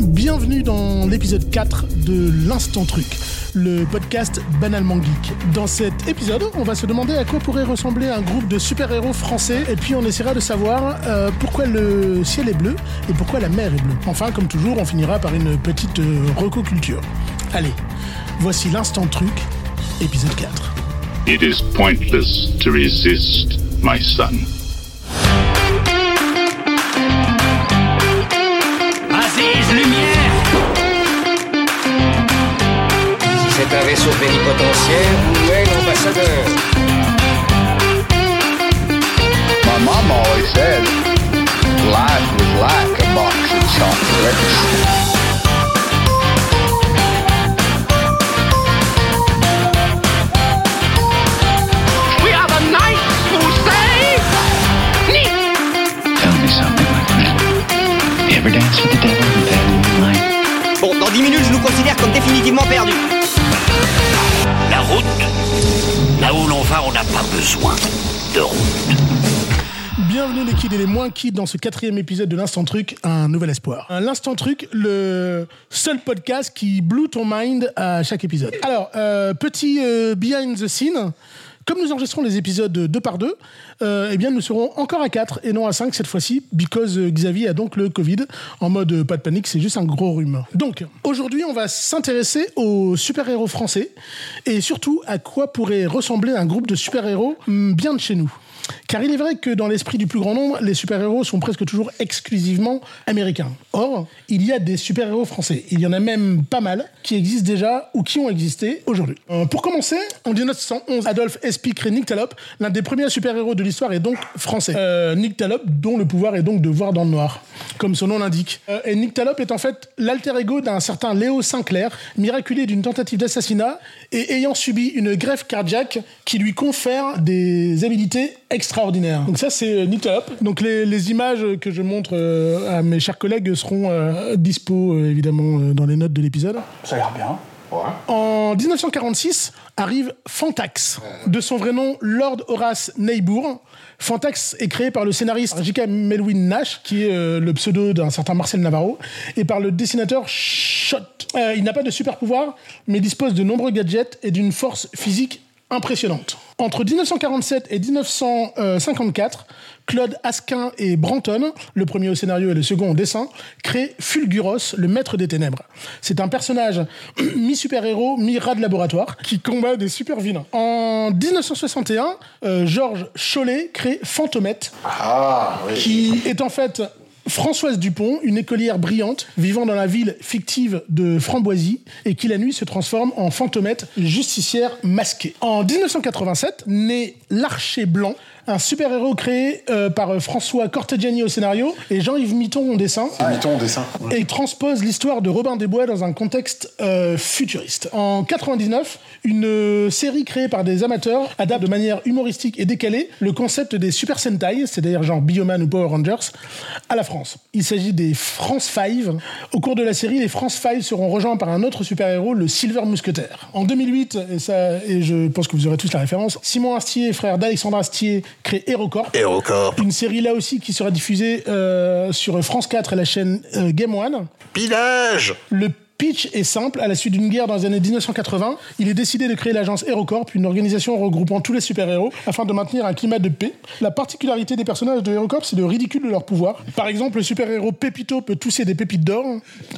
Bienvenue dans l'épisode 4 de l'Instant Truc, le podcast banalement geek. Dans cet épisode, on va se demander à quoi pourrait ressembler un groupe de super-héros français et puis on essaiera de savoir euh, pourquoi le ciel est bleu et pourquoi la mer est bleue. Enfin, comme toujours, on finira par une petite euh, recoculture. Allez, voici l'Instant Truc, épisode 4. It is pointless to resist, my son. Où est l'ambassadeur? My mom always said life was like a box of chocolates. We are the knights who say... Tell me something, my friend. You ever dance with the devil in the pale moonlight? Bon, dans 10 minutes, je nous considère comme définitivement perdus. Route, là où l'on va, on n'a pas besoin de route. Bienvenue les kids et les moins kids dans ce quatrième épisode de l'Instant Truc, un nouvel espoir. L'Instant Truc, le seul podcast qui blew ton mind à chaque épisode. Alors, euh, petit euh, behind the scene. Comme nous enregistrons les épisodes deux par deux, euh, eh bien nous serons encore à 4 et non à 5 cette fois-ci, because euh, Xavier a donc le Covid. En mode euh, pas de panique, c'est juste un gros rhume. Donc aujourd'hui, on va s'intéresser aux super-héros français et surtout à quoi pourrait ressembler un groupe de super-héros hum, bien de chez nous. Car il est vrai que dans l'esprit du plus grand nombre, les super-héros sont presque toujours exclusivement américains. Or, il y a des super-héros français. Il y en a même pas mal qui existent déjà ou qui ont existé aujourd'hui. Euh, pour commencer, en 1911, Adolphe Espy crée Nick Talop. L'un des premiers super-héros de l'histoire est donc français. Euh, Nick Talop, dont le pouvoir est donc de voir dans le noir, comme son nom l'indique. Euh, et Nick Talop est en fait l'alter ego d'un certain Léo Sinclair, miraculé d'une tentative d'assassinat et ayant subi une greffe cardiaque qui lui confère des habilités Donc ça, c'est euh, Nick Talop. Donc les, les images que je montre euh, à mes chers collègues seront euh, dispo, euh, évidemment, euh, dans les notes de l'épisode. Ça a l'air bien. En 1946 arrive Fantax, de son vrai nom Lord Horace Neybour. Fantax est créé par le scénariste J.K. Melwin Nash, qui est euh, le pseudo d'un certain Marcel Navarro, et par le dessinateur Shot. Euh, il n'a pas de super pouvoir, mais dispose de nombreux gadgets et d'une force physique impressionnante. Entre 1947 et 1954, Claude Asquin et Branton, le premier au scénario et le second au dessin, créent Fulguros, le maître des ténèbres. C'est un personnage mi-super-héros, mi-rat de laboratoire, qui combat des super vilains. En 1961, euh, Georges Chollet crée Fantomette, Ah, oui. qui est en fait Françoise Dupont, une écolière brillante vivant dans la ville fictive de Framboisie et qui la nuit se transforme en fantomette justicière masquée. En 1987, naît l'Archer Blanc, un super-héros créé euh, par euh, François Cortegiani au scénario et Jean-Yves Mitton au dessin. Mettons au dessin. Et il transpose l'histoire de Robin des Bois dans un contexte euh, futuriste. En 99, une série créée par des amateurs adapte de manière humoristique et décalée le concept des Super Sentai, c'est-à-dire genre Bioman ou Power Rangers, à la France. Il s'agit des France 5. Au cours de la série, les France 5 seront rejoints par un autre super-héros, le Silver Mousquetaire. En 2008, et, ça, et je pense que vous aurez tous la référence, Simon Astier, frère d'Alexandre Astier, crée HeroCorp. Hérocorp. Une série là aussi qui sera diffusée euh, sur France 4 et la chaîne euh, Game One. Pilage Le pitch est simple. À la suite d'une guerre dans les années 1980, il est décidé de créer l'agence HeroCorp, une organisation regroupant tous les super-héros, afin de maintenir un climat de paix. La particularité des personnages de HeroCorp, c'est le ridicule de leur pouvoir. Par exemple, le super-héros Pépito peut tousser des pépites d'or,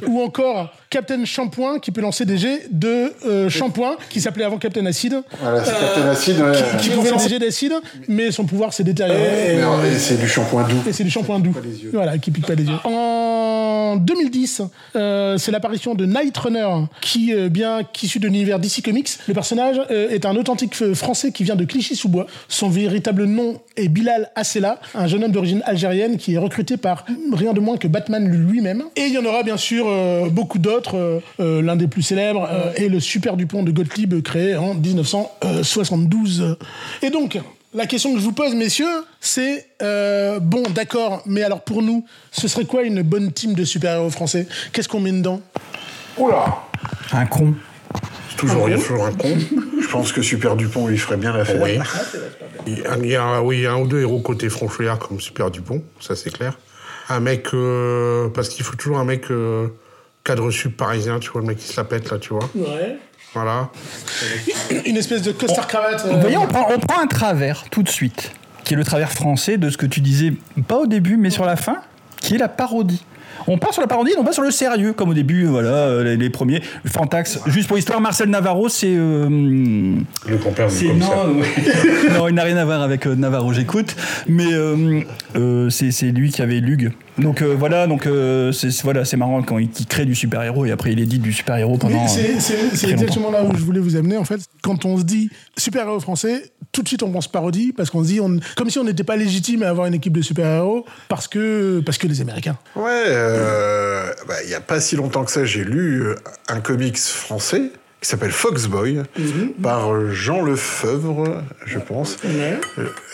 ou encore Captain Shampoing qui peut lancer des jets de euh, shampoing, qui s'appelait avant Captain Acide, Voilà, c'est Captain Acid. ouais. qui pouvait lancer des jets d'acide, mais son pouvoir s'est détérioré. Et c'est du shampoing doux. Et c'est du shampoing doux. Voilà, qui pique pas les yeux. En 2010, euh, c'est l'apparition de Night Runner, qui, euh, bien qu'issu de l'univers DC Comics, le personnage euh, est un authentique euh, français qui vient de Clichy-sous-Bois. Son véritable nom est Bilal Assela, un jeune homme d'origine algérienne qui est recruté par rien de moins que Batman lui-même. Et il y en aura bien sûr euh, beaucoup d'autres. L'un des plus célèbres est le Super Dupont de Gottlieb, créé en 1972. Et donc, la question que je vous pose, messieurs, c'est euh, bon, d'accord, mais alors pour nous, ce serait quoi une bonne team de super-héros français? Qu'est-ce qu'on met dedans? Oula Un con. Toujours, il y a toujours un con. Je pense que Super Dupont, il ferait bien l'affaire. Oui. Il y a, oui, il y a un ou deux héros côté franchouillard comme Super Dupont, ça c'est clair. Un mec, euh, parce qu'il faut toujours un mec euh, cadre sub parisien, tu vois, le mec qui se la pète, là, tu vois. Ouais. Voilà. Une espèce de costard cravate. euh, Vous voyez, on prend, on prend un travers tout de suite, qui est le travers français de ce que tu disais, pas au début, mais sur la fin, qui est la parodie. On part sur la parodie, on pas sur le sérieux, comme au début, voilà, euh, les, les premiers. Fantax, juste pour histoire, Marcel Navarro, c'est. euh, Le compère du non, ouais. non, il n'a rien à voir avec euh, Navarro, j'écoute. Mais euh, c'est c'est lui qui avait Lug. Donc euh, voilà, donc euh, c'est voilà, c'est marrant quand il, il crée du super-héros et après il édite du super-héros pendant. Mais c'est- euh, exactement là où je voulais vous amener en fait. Quand on se dit super-héros français, tout de suite on pense parodie parce qu'on se dit on, comme si on n'était pas légitime à avoir une équipe de super-héros parce que, parce que les Américains. Ouais, euh, bah, il n'y a pas si longtemps que ça, j'ai lu un comics français qui s'appelle Foxboy par euh, Jean Lefebvre, je pense.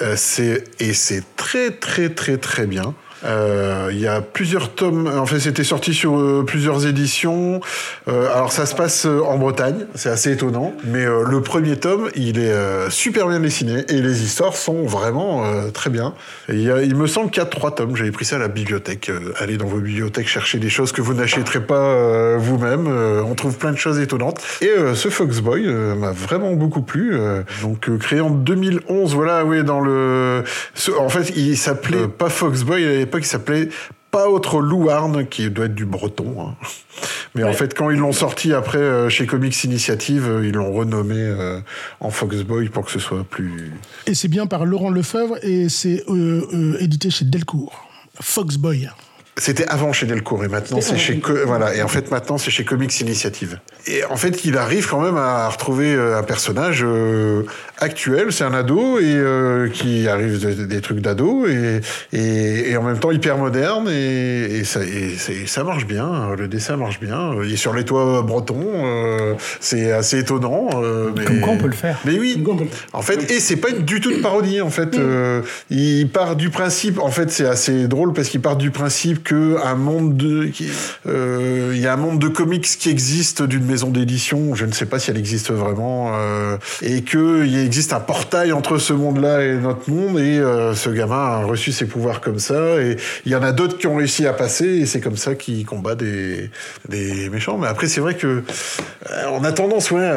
Euh, c'est et c'est très très très très bien. Euh, Il y a plusieurs tomes. En fait, c'était sorti sur euh, plusieurs éditions. Euh, alors, ça se passe en Bretagne. C'est assez étonnant. Mais le premier tome, il est super bien dessiné et les histoires sont vraiment très bien. Il, y a- il me semble qu'il y a trois tomes. J'avais pris ça à la bibliothèque. Allez dans vos bibliothèques chercher des choses que vous n'achèterez pas vous-même. On trouve plein de choses étonnantes. Et ce Foxboy m'a vraiment beaucoup plu. Donc, créé en 2011. Voilà, oui, dans le. en fait, il s'appelait pas Foxboy l'époque, il s'appelait pas autre Louarn, qui doit être du breton. hein. Mais en fait, quand ils l'ont sorti après euh, chez Comics Initiative, euh, ils l'ont renommé euh, en Foxboy pour que ce soit plus. Et c'est bien par Laurent Lefebvre et c'est euh, édité chez Delcourt. Foxboy. C'était avant chez Delcourt et maintenant c'est chez voilà et en fait maintenant c'est chez Comics Initiative. Et en fait il arrive quand même à retrouver euh, un personnage euh, actuel, c'est un ado et euh, qui arrive de- des trucs d'ado et, et et en même temps hyper moderne et, et ça ça marche bien, euh, le dessin marche bien. Il est sur les toits bretons, euh, c'est assez étonnant. euh, mais... Comme quoi on peut le faire. Mais oui. En fait, et c'est pas du tout une parodie. En fait, euh, il part du principe. En fait, c'est assez drôle parce qu'il part du principe que un monde de, euh, il y a un monde de comics qui existe d'une maison d'édition. Je ne sais pas si elle existe vraiment, euh, et que il existe un portail entre ce monde-là et notre monde. Et euh, ce gamin a reçu ses pouvoirs comme ça. Et il y en a d'autres qui ont réussi à passer. Et c'est comme ça qu'il combat des méchants. Mais après, c'est vrai que on a tendance, ouais,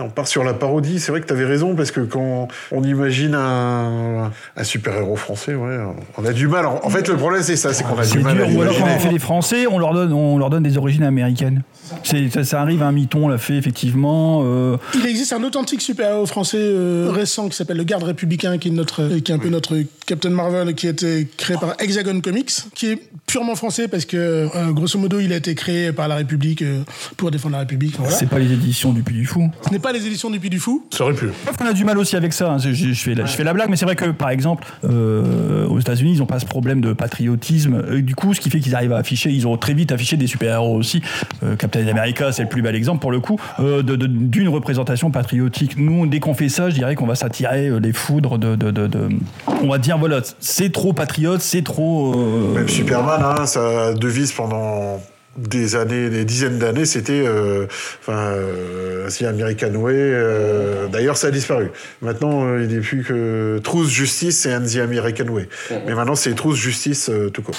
on part sur la parodie. C'est vrai que tu avais raison parce que quand on imagine un, un super-héros français, ouais, on a du mal. En, en fait, le problème c'est ça, c'est qu'on a C'est dur, ou alors quand on fait des Français, on leur donne, on leur donne des origines américaines. C'est, ça, ça arrive, un mython l'a fait effectivement. euh, Il existe un authentique super-héros français euh, récent qui s'appelle le Garde républicain, qui est, notre, euh, qui est un peu notre Captain Marvel, qui a été créé par Hexagon Comics, qui est purement français parce que, euh, grosso modo, il a été créé par la République euh, pour défendre la République. Voilà. C'est pas les éditions du Puy du Fou. Ce n'est pas les éditions du Puy du Fou. Ça aurait pu. Qu'on a du mal aussi avec ça. hein. Je, je- je fais la, je fais la blague, mais c'est vrai que, par exemple, euh, aux États-Unis, ils n'ont pas ce problème de patriotisme. Euh, du coup, ce qui fait qu'ils arrivent à afficher, ils ont très vite affiché des super-héros aussi. Euh, Captain America, c'est le plus bel exemple pour le coup, euh, d'une représentation patriotique. Nous, dès qu'on fait ça, je dirais qu'on va s'attirer les foudres de, de- On va dire, voilà, c'est trop patriote, c'est trop. Même Superman, hein, sa devise pendant des années, des dizaines d'années, c'était euh, enfin euh, The American Way. euh, D'ailleurs, ça a disparu. Maintenant, euh, il n'est plus que Truth Justice et and The American Way. Mais maintenant, c'est Truth Justice euh, tout court.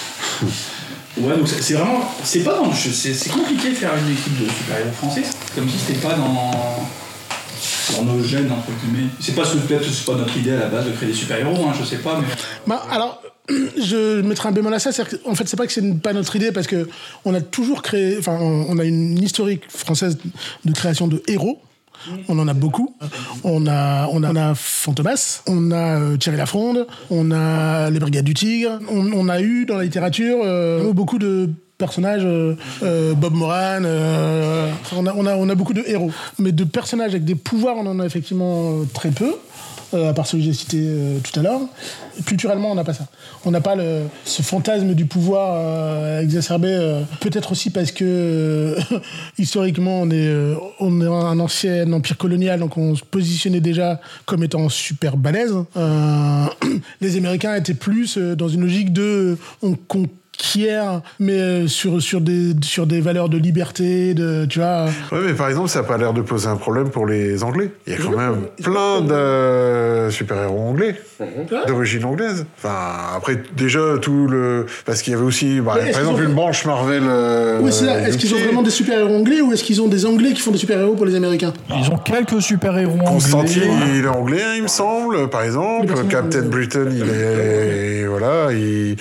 Ouais, donc c'est vraiment. C'est pas dans. C'est c'est compliqué de faire une équipe de super-héros français. Comme si c'était pas dans. Dans nos gènes, entre guillemets. C'est pas ce- peut-être c'est pas notre idée à la base de créer des super-héros, hein, je sais pas, mais. Bah, alors, je mettrai un bémol à ça. En fait, c'est pas que c'est pas notre idée parce que on a toujours créé. Enfin, on a une historique française de création de héros. On en a beaucoup. On a, on a, on a Fantomas, on a euh, Thierry Lafronde, on a les Brigades du Tigre. On, a eu dans la littérature euh, beaucoup de personnages, euh, euh, Bob Moran, on, a, on, a, on a beaucoup de héros. Mais de personnages avec des pouvoirs, on en a effectivement très peu. Euh, à part celui que j'ai cité euh, tout à l'heure. Culturellement, on n'a pas ça. On n'a pas le, ce fantasme du pouvoir euh, exacerbé. euh, Peut-être aussi parce que euh, historiquement, on est, euh, on est un ancien empire colonial, donc on se positionnait déjà comme étant super balèze. Euh, les Américains étaient plus dans une logique de on conquiert antiquière, mais euh, sur, sur, des, sur des valeurs de liberté, de, tu vois. Ouais, mais par exemple, ça n'a pas l'air de poser un problème pour les Anglais. Il y a quand même plein de super-héros anglais, d'origine anglaise. Enfin, après, déjà, tout le. Parce qu'il y avait aussi, bah, par exemple, ont- une branche Marvel. euh, Oui, c'est ça. Est-ce qu'ils ont vraiment des super-héros anglais ou est-ce qu'ils ont des anglais qui font des super-héros pour les Américains? Ils ont quelques super-héros Constantine, anglais. il est anglais, il me semble, par exemple. Captain. Britain, il est. Voilà, il.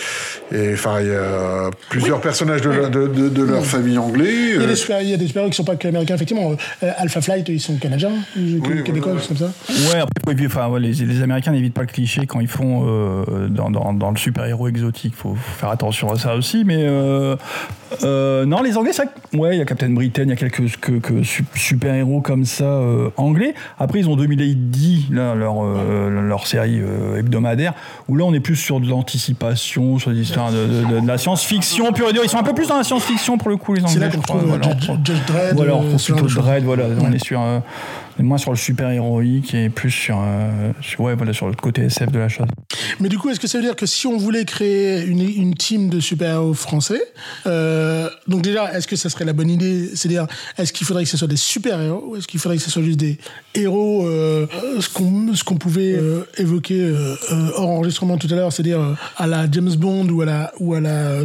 Et, Enfin, il y a plusieurs personnages de, leur- de, de- de leur famille anglais. Il y a euh, des super- il des super-héros qui sont pas qu'américains, effectivement. Euh, Alpha Flight, ils sont canadiens, euh, québécois, c'est comme ça. Ouais, après, enfin, ouais, les, les Américains n'évitent pas le cliché quand ils font euh, dans, dans, dans le super-héros exotique. Faut, faut faire attention à ça aussi. Mais euh, euh, non, les Anglais, ça, ouais, il y a Captain Britain, il y a quelques que, que su- super-héros comme ça euh, anglais. Après, ils ont 2010, là, leur, euh, leur série euh, hebdomadaire, où là, on est plus sur de l'anticipation, sur des histoires de, de- de- de la science-fiction pure et dure. Ils sont un peu plus dans la science-fiction pour le coup, les Anglais. C'est là qu'on on Judge, Dredd. voilà, on euh, plutôt voilà. On est sur, est moins sur le super héroïque et plus sur, euh, ouais, voilà, sur le côté SF de la chose. Mais du coup, est-ce que ça veut dire que si on voulait créer une, une team de super-héros français, euh, donc déjà, est-ce que ça serait la bonne idée? C'est-à-dire, est-ce qu'il faudrait que ce soit des super-héros ou est-ce qu'il faudrait que ce soit juste des héros, euh, ce qu'on pouvait euh, évoquer hors enregistrement tout à l'heure, c'est-à-dire à la James Bond ou à la ou à la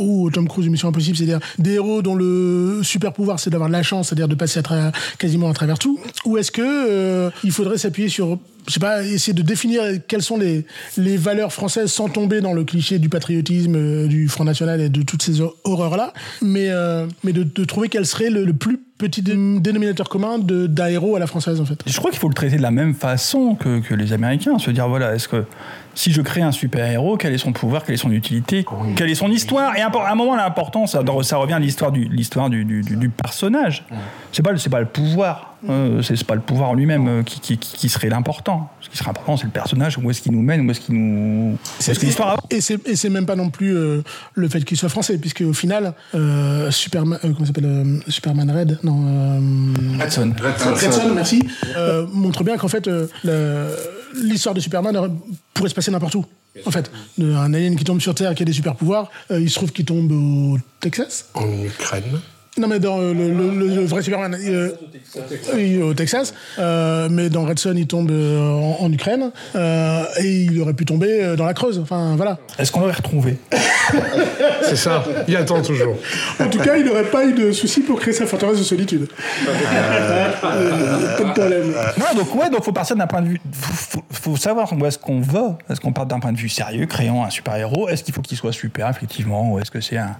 ou Tom Cruise Mission Impossible, c'est-à-dire des héros dont le super pouvoir c'est d'avoir de la chance, c'est-à-dire de passer à quasiment à travers tout, ou est-ce que euh, il faudrait s'appuyer sur je sais pas, essayer de définir quelles sont les, les valeurs françaises sans tomber dans le cliché du patriotisme, euh, du Front National et de toutes ces hor- horreurs-là, mais, euh, mais de, trouver quel serait le, plus petit dé- dénominateur commun héros à la française, en fait. Je crois qu'il faut le traiter de la même façon que, que les Américains. Se dire, voilà, est-ce que si je crée un super-héros, quel est son pouvoir, quelle est son utilité, quelle est son histoire? Et à un moment, l'important, ça, ça revient à l'histoire du, l'histoire du, du, du- du personnage. C'est pas, le- c'est pas le pouvoir. euh, c'est c'est pas le pouvoir en lui-même euh, qui, qui, qui serait l'important. Ce qui serait important, c'est le personnage, où est-ce qu'il nous mène, où est-ce qu'il nous. Où est-ce que l'histoire. Et c'est, et c'est même pas non plus euh, le fait qu'il soit français, puisque au final, euh, Superman, euh, comment ça s'appelle euh, Superman Red, non, euh, Hudson. Redson, merci, euh, montre bien qu'en fait, euh, l'histoire de Superman pourrait se passer n'importe où. En fait, un alien qui tombe sur Terre, qui a des super pouvoirs, euh, il se trouve qu'il tombe au Texas. En Ukraine. Non, mais dans euh, le, le- le- le vrai Superman, euh, oui, au Texas. Euh, mais dans Red Son, il tombe euh, en, en Ukraine. Euh, et il aurait pu tomber euh, dans la Creuse. Enfin, voilà. Est-ce qu'on l'aurait retrouvé? C'est ça. Il attend toujours. En tout cas, il n'aurait pas eu de souci pour créer sa forteresse de solitude. Euh, pas de problème. Non, donc ouais, donc faut partir d'un point de vue. Faut, faut- savoir où est-ce qu'on va. Est-ce qu'on part d'un point de vue sérieux, créant un super héros Est-ce qu'il faut qu'il soit super effectivement, ou est-ce que c'est un,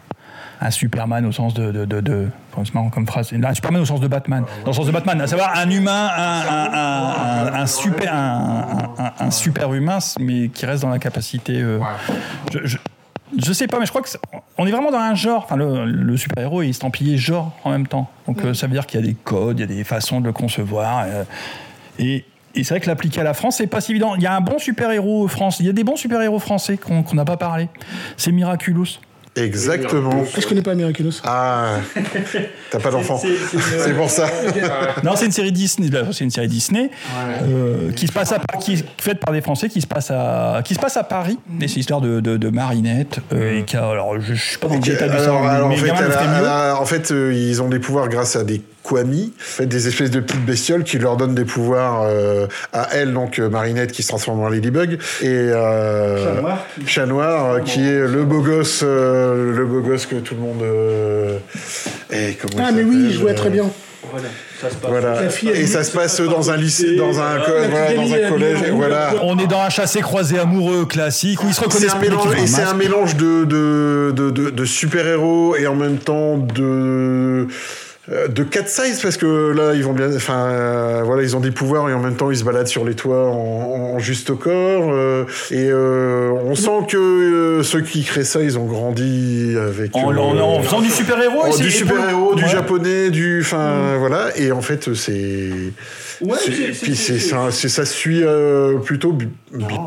un Superman au sens de, de, de, comme phrase, un Superman au sens de Batman, dans le sens de Batman, à savoir un humain, un, super, un, super humain, mais qui reste dans la capacité. euh, je, je, sais pas, mais je crois que c'est- on est vraiment dans un genre. Enfin, le, super-héros est estampillé genre en même temps. Donc euh, ça veut dire qu'il y a des codes, il y a des façons de le concevoir. euh, et, c'est vrai que l'appliquer à la France, c'est pas si évident. Il y a un bon super-héros France. Il y a des bons super-héros français qu'on qu'on n'a pas parlé. C'est Miraculous. Exactement. Je connais pas Miraculous. Ah, t'as pas d'enfant. C'est pour ça. Non, c'est une série Disney. là, C'est une série Disney euh, qui se passe à qui est faite par des Français, qui se passe à qui se passe à Paris. Et c'est l'histoire de, de, de Marinette. euh, et qui a- alors, je, je suis pas dans le détail du ça, en fait, gamin le elle a- ferait elle mieux. a- en fait, euh, ils ont des pouvoirs grâce à des Kwami, en fait, des espèces de petites bestioles qui leur donnent des pouvoirs euh, à elle, donc euh, Marinette qui se transforme en Ladybug, et euh, Chat Noir, euh, qui est le beau gosse, euh, le beau gosse que tout le monde. euh, et Ah, mais oui, il jouait très bien. Voilà. Fille, elle Et ça se ça passe passe dans un lycée, dans un, co- voilà, dans un collège, voilà. On est dans un chassé-croisé amoureux classique où ils se C'est reconnaissent c'est un mélange de, de, de, de, de super-héros et en même temps de de cat size parce que là ils vont bien enfin euh, voilà ils ont des pouvoirs et en même temps ils se baladent sur les toits en, en juste au corps euh, et euh, on sent que euh, ceux qui créent ça ils ont grandi avec En, euh, en- en faisant du super-héros. oh, et c'est- du le- super-héros, du Ouais. japonais, du. Enfin, voilà. Et en fait, c'est. Ouais, Puis c'est ça, c'est- ça suit euh, plutôt.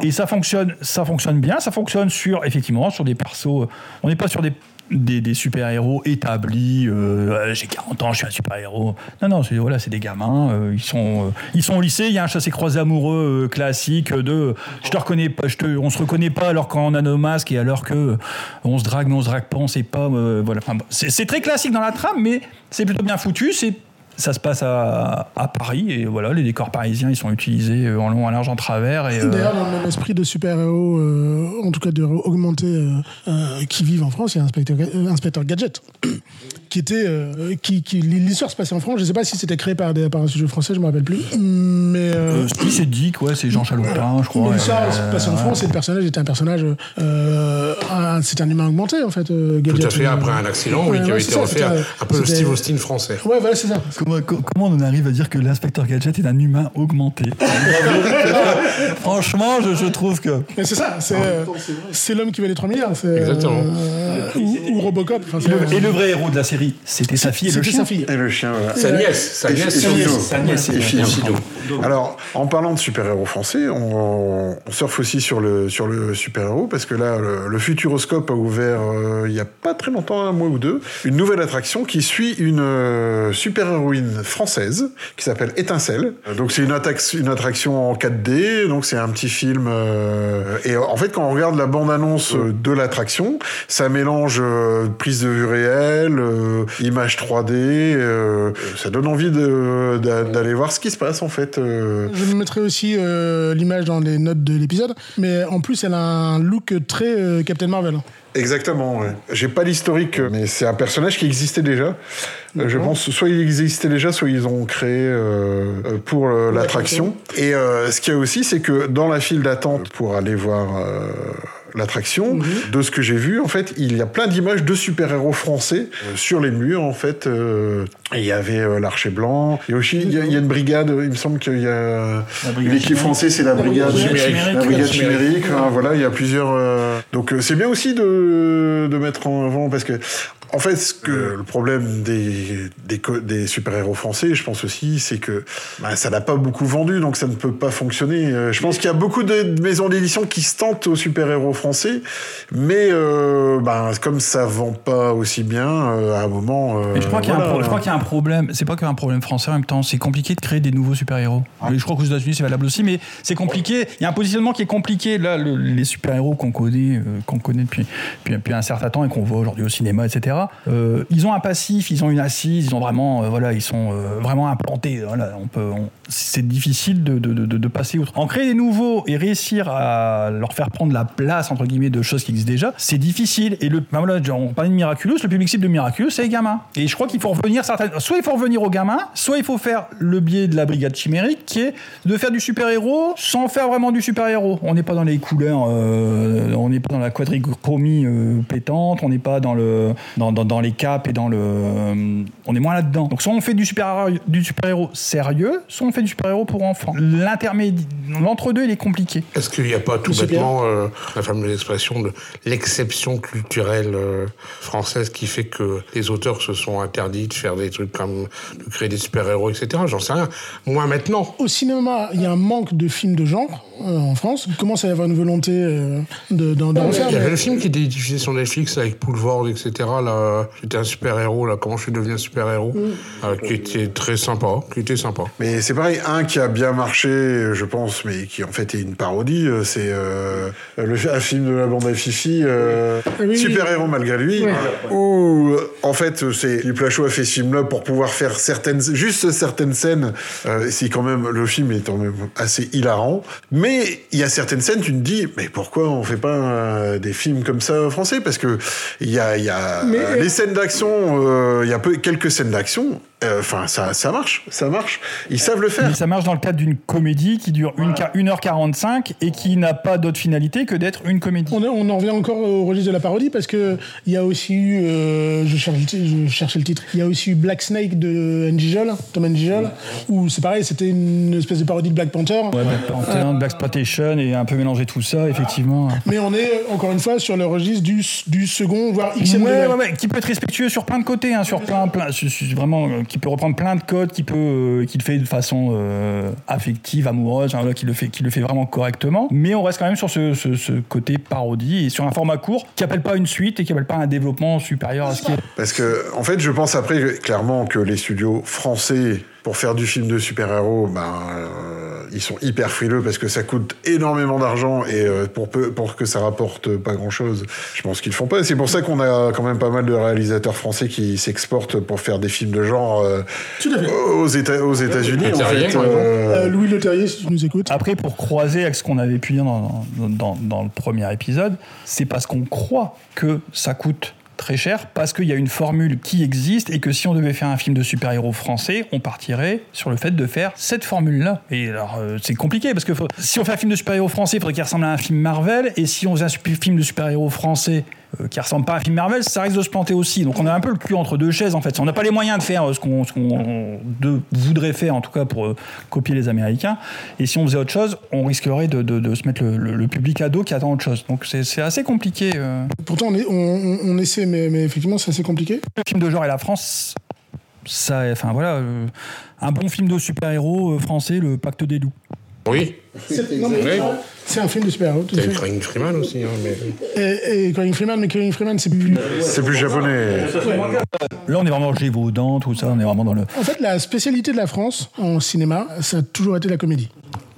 Et ça fonctionne, ça fonctionne bien. Ça fonctionne sur effectivement sur des persos. euh, On n'est pas sur des des, super-héros établis. euh, J'ai 40 ans, je suis un super-héros. Non, non, c'est des gamins. euh, ils, sont, euh, ils sont au lycée, il y a un chassé-croisé amoureux classique de je te reconnais pas, je te, on se reconnaît pas alors qu'on a nos masques et alors que on se drague, mais on se drague pas, on sait pas. voilà. C'est très classique dans la trame, mais c'est plutôt bien foutu. C'est ça se passe à, à Paris et voilà, les décors parisiens ils sont utilisés euh, en long, en large, en travers. Et, euh, D'ailleurs, dans le même esprit de super-héros, euh, en tout cas de augmentés qui vivent en France, il y a Inspecteur Gadget, qui était. euh, qui, qui- L'histoire se passait en France. Je ne sais pas si c'était créé par, des, par un studio français, je ne me rappelle plus. Mais. euh, euh, c'est dit, quoi, c'est Jean Chalopin, je crois. mais l'histoire euh, se passait en France et le personnage était un personnage. Euh, un- c'était un humain augmenté, en fait. euh, Tout à fait, après un accident, oui, Ouais, qui avait c'est été ça, refait, un peu le Steve Austin français. Ouais, voilà, c'est ça. Comment, co- comment on en arrive à dire que l'inspecteur Gadget est un humain augmenté? Franchement, je, je trouve que. Mais c'est ça, c'est euh, c'est l'homme qui valait 3 milliards. c'est, euh, Exactement. ou, ou Robocop. enfin, c'est- Et le vrai héros de la série, c'était sa fille et le C'était chien. sa fille. Et le chien, voilà. Sa nièce, sa Et- nièce, et sa nièce. Alors, en parlant de super-héros français, on, on surfe aussi sur le, sur le super-héros, parce que là, le, le Futuroscope a ouvert, euh, il y a pas très longtemps, un mois ou deux, une nouvelle attraction qui suit une euh, super-héroïne française, qui s'appelle Étincelle. Donc, c'est une, attraction en 4D, donc c'est un petit film. euh, et en fait, quand on regarde la bande-annonce de l'attraction, ça mélange euh, prise de vue réelle, euh, images 3D, euh, ça donne envie d'aller voir ce qui se passe, en fait. euh. Je vous mettrai aussi euh, l'image dans les notes de l'épisode, mais en plus elle a un look très Captain Marvel. Exactement, ouais. J'ai pas l'historique, mais c'est un personnage qui existait déjà. Je pense soit il existait déjà, soit ils ont créé euh, pour euh, l'attraction. Et euh, ce qu'il y a aussi, c'est que dans la file d'attente pour aller voir l'attraction, de ce que j'ai vu, en fait, il y a plein d'images de super-héros français euh, sur les murs, en fait. euh, et il y avait euh, l'Archer Blanc. Il y a aussi il y a, il y a une brigade, il me semble qu'il y a... brigade L'équipe française, c'est la brigade brigade chimérique. La brigade chimérique, hein, voilà, il y a plusieurs... euh, Donc c'est bien aussi de, de mettre en avant, parce que en fait, ce que le problème des, des, super-héros français, je pense aussi, c'est que bah, ça n'a pas beaucoup vendu, donc ça ne peut pas fonctionner. Euh, je pense qu'il y a beaucoup de maisons d'édition qui se tentent aux super-héros français, mais euh, bah, comme ça vend pas aussi bien, euh, à un moment... euh, Mais je crois qu'il y, a un voilà. y a problème. C'est pas qu'un problème français en même temps. C'est compliqué de créer des nouveaux super-héros. Mais Je crois qu'aux États-Unis c'est valable aussi, mais c'est compliqué. Il y a un positionnement qui est compliqué. Là, le- les super-héros qu'on connaît, euh, qu'on connaît depuis, depuis, depuis un certain temps et qu'on voit aujourd'hui au cinéma, etc. euh, ils ont un passif, ils ont une assise, ils ont vraiment, euh, voilà, ils sont euh, vraiment implantés. C'est difficile de, passer outre. En créer des nouveaux et réussir à leur faire prendre la place entre guillemets de choses qui existent déjà, c'est difficile. Et le, ben voilà, on parlait de Miraculous, le public cible de Miraculous, c'est les gamins. Et je crois qu'il faut revenir soit il faut revenir aux gamins, soit il faut faire le biais de la brigade chimérique, qui est de faire du super-héros sans faire vraiment du super-héros. On n'est pas dans les couleurs, on n'est pas dans la quadrichromie pétante, on n'est pas dans le, dans, dans les caps et dans le, euh, on est moins là-dedans. Donc soit on fait du super-héros, du super-héros sérieux, soit on fait du super-héros pour enfants. L'intermédiaire, l'entre-deux, il est compliqué. Est-ce qu'il n'y a pas tout bêtement euh, la fameuse expression de l'exception culturelle euh, française qui fait que les auteurs se sont interdits de faire des trucs comme de créer des super-héros, etc. J'en sais rien. Moi maintenant, Au cinéma, il y a un manque de films de genre euh, en France. Il commence à y avoir une volonté euh, de- d'en d'en refaire. il y avait mais- le film qui était diffusé sur Netflix avec Poulvord, etc. Là, j'étais un super-héros. Là, comment je suis devenu un super-héros, euh, qui était très sympa, qui était sympa. Mais c'est pareil, un qui a bien marché, je pense, mais qui en fait est une parodie, euh, c'est euh, le un film de la bande à Fifi, euh, oui. Super Héros malgré lui, où euh, en fait c'est Philippe Lachaud a fait ce film-là pour pouvoir faire certaines, juste certaines scènes. Euh, c'est quand même le film est quand même assez hilarant, mais il y a certaines scènes tu te dis mais pourquoi on fait pas euh, des films comme ça français? Parce que il y a, il y a Mais, euh, euh, les scènes d'action, euh, il y a peu, quelques scènes d'action. Euh, Enfin, ça, ça marche, ça marche. Ils savent le faire. Mais ça marche dans le cadre d'une comédie qui dure 1h45 et qui n'a pas d'autre finalité que d'être une comédie. On, est- on en revient encore au registre de la parodie parce que il y a aussi eu, euh, je, cherche, je cherchais le titre, il y a aussi eu Black Snake de Ngijol, Tom Ngijol, où c'est pareil, c'était une espèce de parodie de Black Panther. Ouais, Black Panther, Black Exploitation et un peu mélanger tout ça, effectivement. Mais on est encore une fois sur le registre du, du second, voire XM Ouais, ouais, ouais, qui peut être respectueux sur plein de côtés, hein, sur plein, plein, vraiment, euh, qui peut reprendre plein de codes, qui peut, euh, qui le fait de façon euh, affective, amoureuse, hein, qui le fait, qui le fait vraiment correctement. Mais on reste quand même sur ce côté parodie et sur un format court qui appelle pas une suite et qui appelle pas un développement supérieur à ce qui est. Parce que, en fait, je pense après clairement que les studios français, pour faire du film de super-héros, ben, euh, ils sont hyper frileux parce que ça coûte énormément d'argent et euh, pour, peu, pour que ça rapporte pas grand-chose, je pense qu'ils le font pas. C'est pour ça qu'on a quand même pas mal de réalisateurs français qui s'exportent pour faire des films de genre euh, aux Éta- aux États-Unis. en fait, euh, Euh, Louis Leterrier, si tu nous écoutes. Après, pour croiser avec ce qu'on avait pu dire dans, dans, dans- dans le premier épisode, c'est parce qu'on croit que ça coûte très cher, parce qu'il y a une formule qui existe et que si on devait faire un film de super-héros français, on partirait sur le fait de faire cette formule-là. Et alors, euh, c'est compliqué, parce que si on fait un film de super-héros français, il faudrait qu'il ressemble à un film Marvel, et si on faisait un film de super-héros français euh, qui ressemble pas à un film Marvel, ça risque de se planter aussi. Donc on a un peu le cul entre deux chaises en fait. On n'a pas les moyens de faire euh, ce qu'on voudrait faire en tout cas pour euh, copier les Américains. Et si on faisait autre chose, on risquerait de, de- de se mettre le, le- le public à dos qui attend autre chose. Donc c'est c'est assez compliqué. euh. Pourtant, on, est- on- on- on essaie, mais, mais effectivement, c'est assez compliqué. Le film de genre et la France, ça, enfin voilà, euh, un bon film de super-héros euh, français, le Pacte des loups. Oui. C'est un film de super-héros. T'as eu. Craig Freeman aussi, hein, mais... Et, et Corinne Freeman, mais Corinne Freeman, c'est plus. c'est plus japonais. Là, on est vraiment Gévaudan, tout ça, on est vraiment dans le, En fait, la spécialité de la France en cinéma, ça a toujours été la comédie.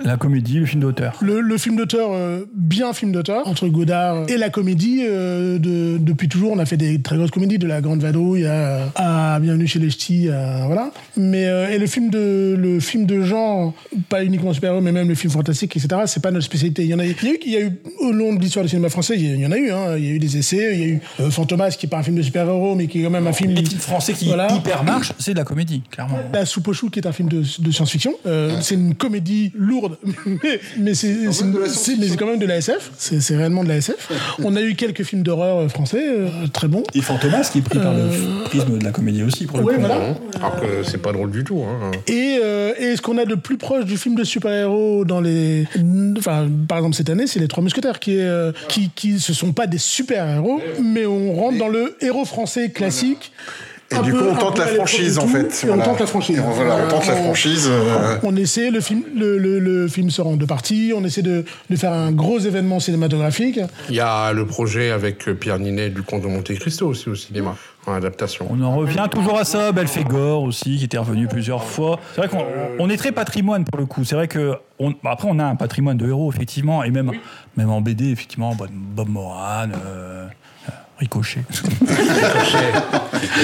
la comédie, le film d'auteur. Le, le film d'auteur, euh, bien film d'auteur, entre Godard et la comédie, euh, de- depuis toujours, on a fait des très grosses comédies, de La Grande Vadrouille à, à Bienvenue chez les Ch'tis, à- voilà. Mais, euh, et le film, de, le film de genre, pas uniquement super-héros, mais même le film fantastique, etc., c'est pas notre spécialité. Il y en a, il y a eu, il y a eu au long de l'histoire du cinéma français, il y, en a eu, hein. il y a eu des essais, il y a eu euh, Fantomas, qui est pas un film de super-héros, mais qui est quand même un film... Les films français qui Voilà. hyper marchent, c'est de la comédie, clairement. La soupe aux choux, qui est un film de, de science-fiction. Euh, C'est une comédie lourde, mais, mais c'est quand même de la SF. C'est c'est réellement de la SF. On a eu quelques films d'horreur euh, français, euh, très bons. Et Fantomas qui est pris par le prisme de la comédie aussi, pour le Ouais, coup. voilà. Alors que c'est pas drôle du tout. Hein. Et, euh, et ce qu'on a de plus proche du film de super-héros dans les. Enfin, par exemple, cette année, c'est Les Trois Mousquetaires, qui, est, euh, qui, qui ce sont pas des super-héros, mais on rentre dans le héros français classique. Et un du peu- coup, on tente la franchise, en fait. Et on tente la franchise. Et on- voilà, on tente la On- franchise. euh, On essaie, le film, le, le- le film sort en deux parties, on essaie de, de faire un gros événement cinématographique. Il y a le projet avec Pierre Ninet du Comte de Monte Cristo aussi au cinéma, en adaptation. On en revient toujours à ça, Belphégor aussi, qui était revenu plusieurs fois. C'est vrai qu'on on est très patrimoine pour le coup. C'est vrai que on- bah, après on a un patrimoine de héros effectivement, et même même en BD effectivement, Bob, Bob Moran, euh, Ricochet.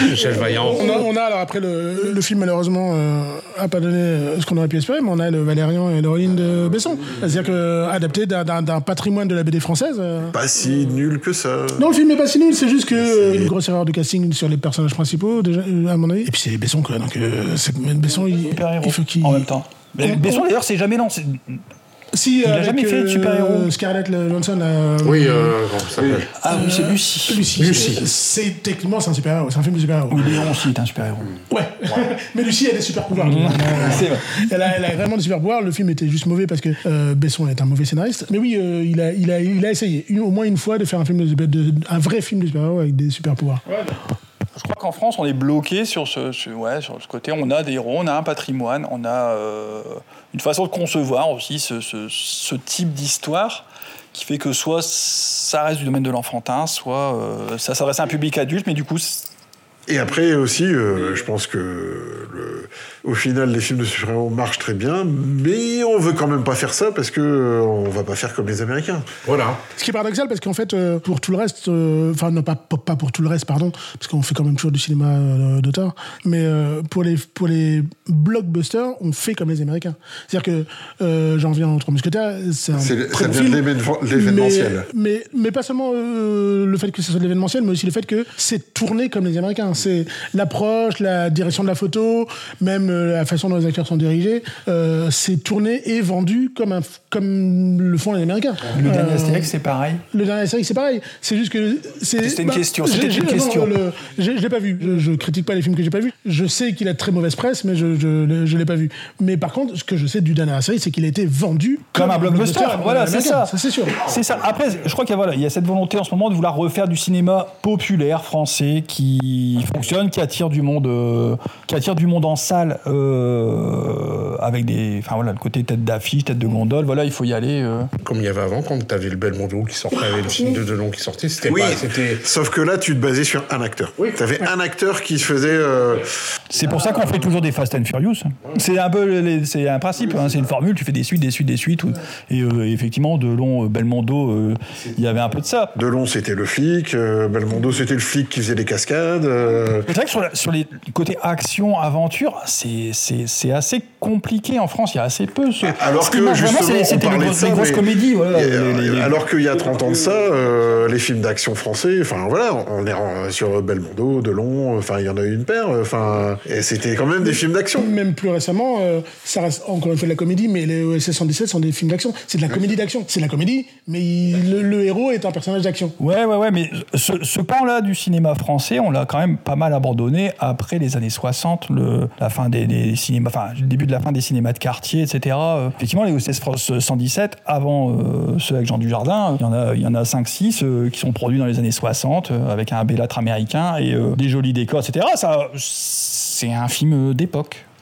Michel Vaillant. On a, on a, alors après le, le film malheureusement euh, a pas donné euh, ce qu'on aurait pu espérer, mais on a le Valérian et l'héroïne de Besson. C'est-à-dire que adapté d'un- patrimoine de la BD française. euh. Pas si nul que ça. Non, le film est pas si nul, c'est juste que une grosse erreur de casting sur les personnages principaux, déjà, à mon avis. Et puis c'est Besson, quoi. Donc euh, c'est- Besson, il, il faut qu'il. en même temps. Mais On- Besson on- d'ailleurs c'est jamais lancé. Si, Il a jamais fait de euh, super-héros. Scarlett Johansson. euh, Oui, euh, comment ça s'appelle Ah oui c'est Lucie. Lucie. Lucie. C'est techniquement c'est un super-héros, c'est un film de super-héros. Oui, Léon aussi est un super héros. Ouais. mais Lucie a des super pouvoirs. C'est vrai. Elle a, elle a vraiment des super pouvoirs. Le film était juste mauvais parce que euh, Besson est un mauvais scénariste. Mais oui, euh, il, a, il, a, il a essayé une- au moins une fois de faire un film de, de- un vrai film de super-héros avec des super pouvoirs. Je crois qu'en France, on est bloqué sur ce, ouais, sur ce côté. On a des héros, on a un patrimoine, on a euh, une façon de concevoir aussi ce, type d'histoire qui fait que soit ça reste du domaine de l'enfantin, soit euh, ça s'adresse à un public adulte, mais du coup, Et après aussi, euh, je pense que le, au final, les films de super-héros marchent très bien, mais on veut quand même pas faire ça parce que euh, on va pas faire comme les Américains. Voilà. Ce qui est paradoxal parce qu'en fait, euh, pour tout le reste, euh, enfin, non, pas, pas pour tout le reste, pardon, parce qu'on fait quand même toujours du cinéma euh, d'auteur, mais euh, pour, les, pour les blockbusters, on fait comme les Américains. C'est-à-dire que euh, j'en viens aux Trois Mousquetaires, c'est un C'est- très ça bon film, l'événement- l'événementiel. Mais, mais, mais pas seulement euh, le fait que ce soit de l'événementiel, mais aussi le fait que c'est tourné comme les Américains. C'est l'approche, la direction de la photo, même euh, la façon dont les acteurs sont dirigés. Euh, c'est tourné et vendu comme, un, comme le font les Américains. Le dernier Euh, Astérix, c'est pareil. le dernier série, c'est pareil. C'est juste que bah, C'était une question, c'était une non, question. le- Je l'ai pas vu. Je, je critique pas les films que j'ai pas vus. Je sais qu'il a de très mauvaise presse, mais je je, je l'ai pas vu. Mais par contre, ce que je sais du dernier série, c'est qu'il a été vendu Comme un blockbuster, voilà, c'est ça. Ça c'est sûr. C'est ça. Après, je crois qu'il y, a, voilà, il y a cette volonté en ce moment de vouloir refaire du cinéma populaire français qui fonctionne, qui attire du monde, euh, qui attire du monde en salle, euh, avec des, enfin voilà, le côté tête d'affiche, tête de gondole. Voilà, il faut y aller. euh. Comme il y avait avant, quand t'avais le Belmondo qui sortait, avec le film de Delon qui sortait, c'était Oui, pas, c'était sauf que là, tu te basais sur un acteur. T'avais un acteur qui faisait. euh, C'est pour ça qu'on fait toujours des Fast and Furious. C'est un peu, les- c'est un principe, hein, c'est une formule. Tu fais des suites, des suites, des suites. Et euh, effectivement, Delon, euh, Belmondo, euh, il y avait un peu de ça. Delon, c'était le flic. euh, Belmondo, c'était le flic qui faisait des cascades. euh, C'est vrai que sur, la- sur les côtés action, aventure, c'est- c'est c'est assez compliqué en France. Il y a assez peu. Ce, Alors ce que marche justement, c'était les grosses, ça, les grosses mais- comédies. voilà, Et, les- euh, les- les- Alors qu'il y a 30 ans de ça, euh, les films d'action français, enfin voilà, on est sur Belmondo, Delon, enfin il y en a eu une paire, enfin et c'était quand même des films d'action. Même plus récemment, euh, ça reste encore une fois de la comédie, mais les OSS 117 sont des films d'action. C'est de la comédie d'action. C'est de la comédie, mais il- le, le héros est un personnage d'action. Ouais, ouais, ouais, mais ce, ce pan-là du cinéma français, on l'a quand même pas mal abandonné après les années 60, le, la fin des, des cinémas, enfin, le début de la fin des cinémas de quartier, etc. Euh, effectivement, les OCS France 117, avant euh, ceux avec Jean Dujardin, il y en a, il y en a 5-6 euh, qui sont produits dans les années 60 euh, avec un bellâtre américain et des jolis décors, etc. C'est un film euh,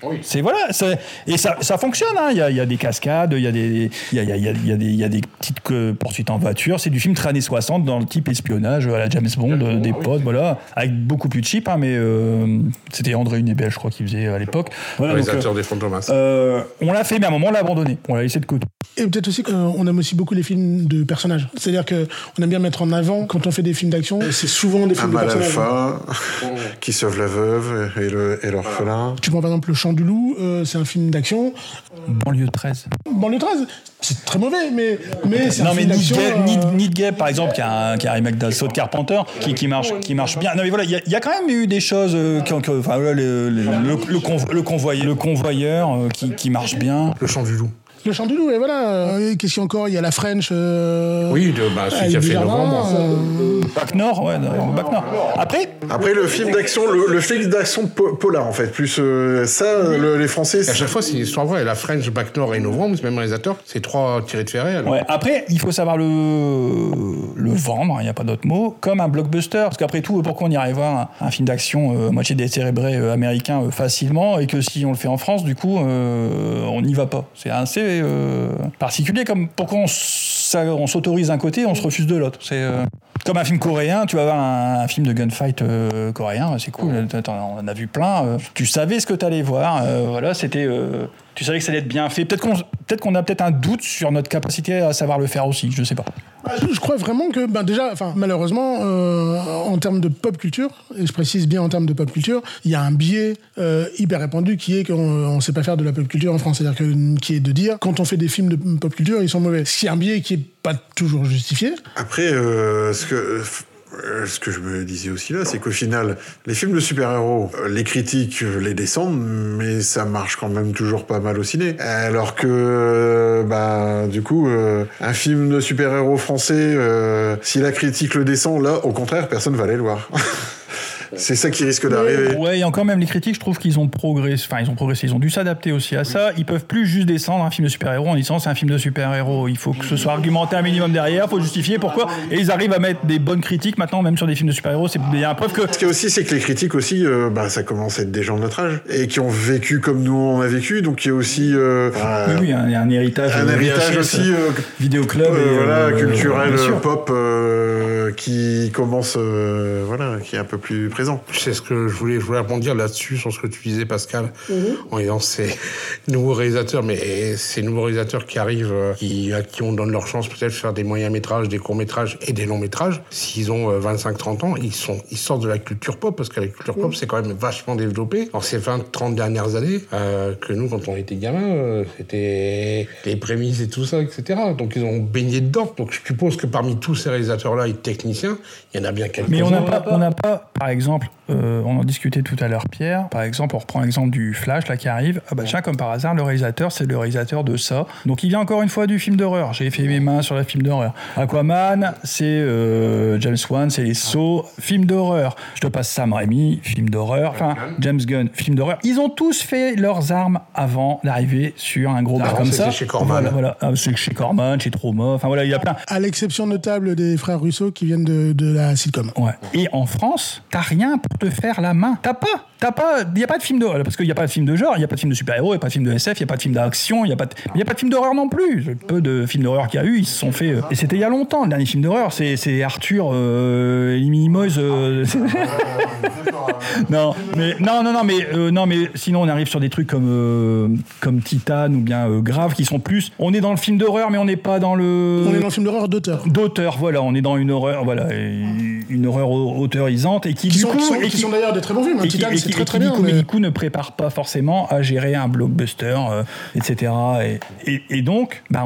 d'époque. C'est voilà, c'est- et ça, ça fonctionne. hein. Il y, a, il y a des cascades, il y a des, il y a, y a- il y a- y des, il y a des petites euh, poursuites en voiture. C'est du film très années 60 dans le type espionnage à la James Bond, euh, des potes, voilà, avec beaucoup plus de cheap, hein, mais euh, c'était André Hunebel, je crois, qui faisait à l'époque. Voilà, donc, euh, des on l'a fait, mais à un moment, on l'a abandonné. On l'a laissé de côté. Et peut-être aussi qu'on aime aussi beaucoup les films de personnages. C'est-à-dire qu'on aime bien mettre en avant, quand on fait des films d'action, c'est souvent des Un films de mal personnages. alpha qui sauve la veuve et le- et l'orphelin. Tu prends par exemple Le Chant du Loup, euh, c'est un film d'action. Banlieue 13. Banlieue 13, c'est très mauvais, mais, mais c'est un Non, mais film Need euh, Gap, par exemple, qui a un, qui a un remake d'Assaut de Carpenter, qui, qui, marche, qui marche bien. Non, mais voilà, il y, a- il y a quand même eu des choses. euh, qui enfin, voilà, le, le, le, le convo- le convoyeur, le convoyeur euh, qui, qui marche bien. Le chant du loup. Le Chant du Loup, et voilà. Euh, Qu'est-ce qu'il y a encore? Il y a la French. euh, Oui, de, bah, celui qui a fait novembre. euh, Bac Nord, ouais, non, Bac Nord. Après, Après le film d'action, le, le film d'action po- polar en fait, plus euh, ça, le- les Français. À chaque fois, c'est une histoire vraie. La French, Back Nord et Novembre, c'est le même réalisateur. C'est trois tirés de ferré. alors. Ouais, après, il faut savoir le, le vendre, il n'y a pas d'autre mot, comme un blockbuster. Parce qu'après tout, pourquoi on irait voir un, un film d'action euh, moitié décérébré euh, américain euh, facilement et que si on le fait en France, du coup, euh, on n'y va pas C'est assez euh, particulier. Comme pourquoi on, s'autorise d'un côté, on se refuse de l'autre. C'est euh, comme un film coréen, tu vas voir un, un film de gunfight euh, coréen, c'est cool. Attends, on en a vu plein. tu savais ce que tu allais voir. voilà, c'était. Euh, tu savais que ça allait être bien fait. Peut-être qu'on peut qu'on a peut-être un doute sur notre capacité à savoir le faire aussi, je sais pas. Ah, Je je crois vraiment que, ben déjà, enfin, malheureusement, euh, en termes de pop culture, et je précise bien en termes de pop culture, il y a un biais euh, hyper répandu qui est qu'on ne sait pas faire de la pop culture en France. C'est-à-dire que, qui est de dire, quand on fait des films de pop culture, ils sont mauvais. C'est un biais qui est pas toujours justifié. Après, euh, ce que. Euh, ce que je me disais aussi là, c'est qu'au final, les films de super-héros, euh, les critiques euh, les descendent, mais ça marche quand même toujours pas mal au ciné. Alors que, bah, du coup, un film de super-héros français, si la critique le descend, là, au contraire, personne va aller le voir. c'est ça qui risque d'arriver. Ouais, et encore même les critiques, je trouve qu'ils ont progressé. Enfin, ils ont progressé. Ils ont dû s'adapter aussi à ça. Ils peuvent plus juste descendre un film de super-héros en disant c'est un film de super-héros. Il faut que ce soit argumenté un minimum derrière. Il faut justifier pourquoi. Et ils arrivent à mettre des bonnes critiques maintenant, même sur des films de super-héros. C'est un preuve que. Ce qu'il y a aussi, c'est que les critiques aussi, euh, bah, ça commence à être des gens de notre âge et qui ont vécu comme nous on a vécu. Donc il y a aussi euh, Oui, oui, un, un héritage. un euh, héritage VHS, aussi euh, Vidéoclub. euh, et, voilà, euh, culturel, bien pop, euh, qui commence, euh, voilà, qui est un peu plus présent. C'est ce que je voulais, je voulais rebondir là-dessus, sur ce que tu disais, Pascal, en disant ces nouveaux réalisateurs, mais ces nouveaux réalisateurs qui arrivent, euh, qui, à qui on donne leur chance peut-être de faire des moyens-métrages, des courts-métrages et des longs-métrages, s'ils ont 25-30 ans, ils, sont, ils sortent de la culture pop, parce que la culture pop, c'est quand même vachement développé. Dans ces 20-30 dernières années, euh, que nous, quand on était gamins, euh, c'était les prémices et tout ça, etc. Donc ils ont baigné dedans. Donc je suppose que parmi tous ces réalisateurs-là et techniciens, il y en a bien quelques-uns. Mais on n'a pas, on n'a pas par exemple, euh, on en discutait tout à l'heure, Pierre. Par exemple, on reprend l'exemple du Flash là qui arrive. Ah bah tiens, comme par hasard, le réalisateur, c'est le réalisateur de ça. Donc il vient encore une fois du film d'horreur. J'ai fait mes mains sur le film d'horreur. Aquaman, c'est euh, James Wan, c'est les sauts, film d'horreur. Je te passe Sam Raimi, film d'horreur. Enfin, James Gunn, film d'horreur. Ils ont tous fait leurs armes avant d'arriver sur un gros bar comme c'était ça. chez Corman. Voilà, voilà. Ah, c'est chez Corman, chez Trauma. Enfin voilà, il y a plein. À l'exception notable des frères Russo qui viennent de, de la sitcom. Ouais. Et en France, t'as rien pour te faire la main. T'as pas. T'as pas. Il n'y a pas de film d'horreur. Parce qu'il n'y a pas de film de genre, il n'y a pas de film de super-héros, il n'y a pas de film de SF, il n'y a pas de film d'action, il n'y a pas de, il y a pas de film d'horreur non plus. Le peu de films d'horreur qu'il y a eu, ils se sont fait. euh, Et c'était il y a longtemps. Le dernier film d'horreur, c'est c'est Arthur euh, et les Minimoys. euh, non, mais non, non, non, mais euh, non, mais sinon on arrive sur des trucs comme euh, comme Titan ou bien euh, Grave qui sont plus. On est dans le film d'horreur, mais on n'est pas dans le. On est dans le film d'horreur d'auteur. d'auteur, voilà, on est dans une horreur, voilà, une horreur au- autorisante et qui, Qui du sont, coup, qui sont- et qui sont d'ailleurs des très bons films. qui- Titan, c'est qui- très très qui, bien. mais du coup ne prépare pas forcément à gérer un blockbuster, euh, etc. Et, et- et donc, bah,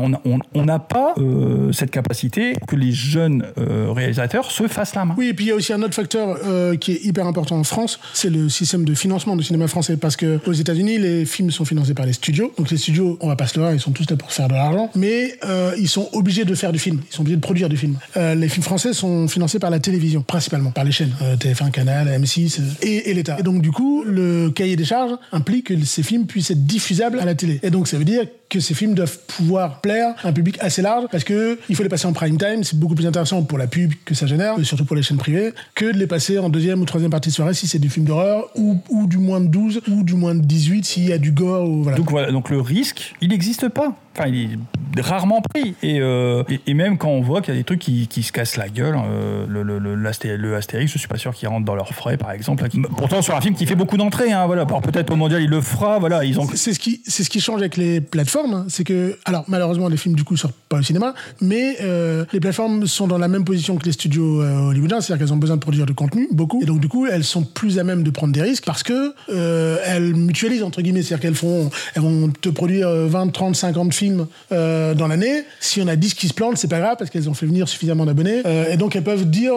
on n'a pas euh, cette capacité que les jeunes euh, réalisateurs se fassent la main. Oui, et puis il y a aussi un autre facteur euh, qui est hyper important en France, c'est le système de financement du cinéma français. Parce que aux États-Unis, les films sont financés par les studios. Donc les studios, on va pas se le voir, ils sont tous là pour faire de l'argent. Mais euh, ils sont obligés de faire du film. Ils sont obligés de produire du film. Euh, les films français sont financés par la télévision, principalement, par les chaînes. Euh, TF1, Canal, M6 et, et l'État. Et donc du coup, le cahier des charges implique que ces films puissent être diffusables à la télé. Et donc ça veut dire que ces films doivent pouvoir plaire à un public assez large parce que il faut les passer en prime time. C'est beaucoup plus intéressant pour la pub que ça génère, surtout pour les chaînes privées, que de les passer en deuxième ou troisième partie de soirée si c'est du film d'horreur ou, ou du moins de 12 ou du moins de 18 s'il y a du gore ou voilà. Donc voilà, donc le risque, il n'existe pas. Enfin, il est rarement pris. Et, euh, et, et même quand on voit qu'il y a des trucs qui, qui se cassent la gueule, euh, le, le, le, le Astérix, je suis pas sûr qu'il rentre dans leurs frais, par exemple. là, qui- Pourtant, sur un film qui fait beaucoup d'entrées, hein, voilà. Alors peut-être au mondial, il le fera, voilà. Ils ont. C'est ce qui, c'est ce qui change avec les plateformes, c'est que, alors malheureusement les films du coup sortent pas au cinéma, mais euh, les plateformes sont dans la même position que les studios euh, hollywoodiens, c'est-à-dire qu'elles ont besoin de produire du contenu, beaucoup, et donc du coup elles sont plus à même de prendre des risques parce que euh, elles mutualisent entre guillemets, c'est-à-dire qu'elles font, elles vont te produire euh, 20, 30, 50 films dans l'année. Si on a 10 qui se plantent, c'est pas grave parce qu'elles ont fait venir suffisamment d'abonnés, et donc elles peuvent dire,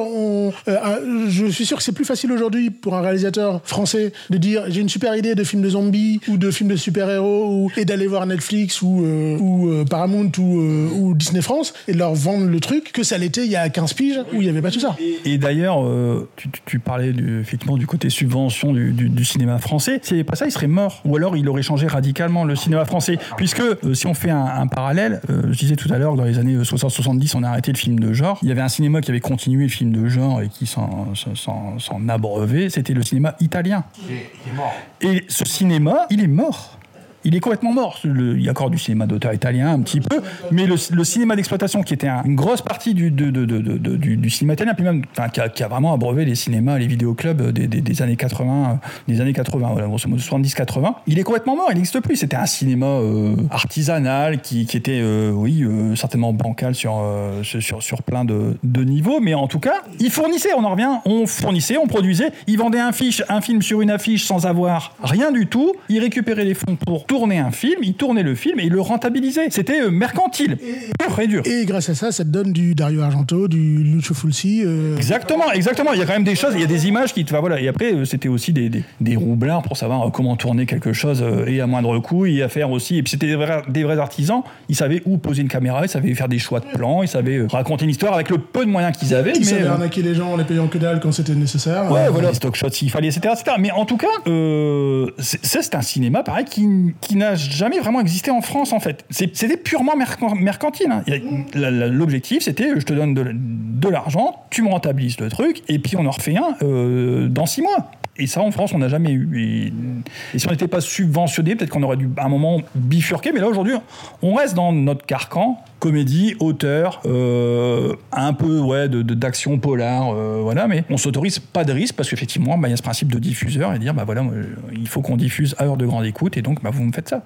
euh, je suis sûr que c'est plus facile aujourd'hui pour un réalisateur français de dire j'ai une super idée de film de zombies ou de film de super-héros et d'aller voir Netflix ou, euh, ou euh, Paramount ou, euh, ou Disney France et de leur vendre le truc que ça l'était il y a 15 piges où il n'y avait pas tout ça. Et d'ailleurs, euh, tu, parlais du, effectivement du côté subvention du, du- du cinéma français. S'il n'y avait pas ça, il serait mort. Ou alors il aurait changé radicalement le cinéma français. Puisque euh, si on fait un, un parallèle, euh, je disais tout à l'heure que dans les années 60-70, on a arrêté le film de genre. Il y avait un cinéma qui avait continué le film de genre et qui s'en s'en- s'en- s'en abreuvait. C'était le cinéma italien. Et ce cinéma, il est mort. Il est complètement mort. Il y a encore du cinéma d'auteur italien, un petit peu, mais le, cinéma d'exploitation, qui était un- une grosse partie du, cinéma italien, puis même, qui, a, vraiment abreuvé les cinémas, les vidéoclubs des, des- années 80, euh, des années 80, voilà, grosso modo 70-80, il est complètement mort. Il n'existe plus. C'était un cinéma euh, artisanal qui, était, euh, oui, euh, certainement bancal euh, sur- sur plein de, de niveaux, mais en tout cas, il fournissait. On en revient. On fournissait, on produisait. Il vendait un, fiche, un film sur une affiche sans avoir rien du tout. Il récupérait les fonds pour tourner un film. Il tournait le film et il le rentabilisait. C'était euh, mercantile, pur et dur. Et grâce à ça, ça te donne du Dario Argento, du Lucio Fulci. euh, Exactement, exactement. Il y a quand même des choses, il y a des images qui te. enfin, voilà. Et après, euh, c'était aussi des, des, des roublards pour savoir comment tourner quelque chose et à moindre coût et à faire aussi. Et puis c'était des vrais, des vrais artisans. Ils savaient où poser une caméra, ils savaient faire des choix de plans, ils savaient raconter une histoire avec le peu de moyens qu'ils avaient. Ils mais, savaient euh, arnaquer les gens en les payant que dalle quand c'était nécessaire. Ouais, Euh, voilà, stock shots s'il fallait, etc., etc. Mais en tout cas, euh, c'est un cinéma, pareil, qui, qui n'a jamais vraiment existé en France, en fait. C'était purement mercan- mercantile. hein. L'objectif, c'était, je te donne de, de l'argent, tu me rentabilises le truc, et puis on en refait un euh, dans six mois. Et ça, en France, on n'a jamais eu. Et, et si on n'était pas subventionné, peut-être qu'on aurait dû, à un moment, bifurquer. Mais là, aujourd'hui, on reste dans notre carcan. Comédie, auteur, euh, un peu ouais, de- de- d'action polar, euh, voilà, mais on s'autorise pas de risque parce qu'effectivement, bah, il y a ce principe de diffuseur et dire, bah voilà, il faut qu'on diffuse à heure de grande écoute et donc, bah, vous me faites ça.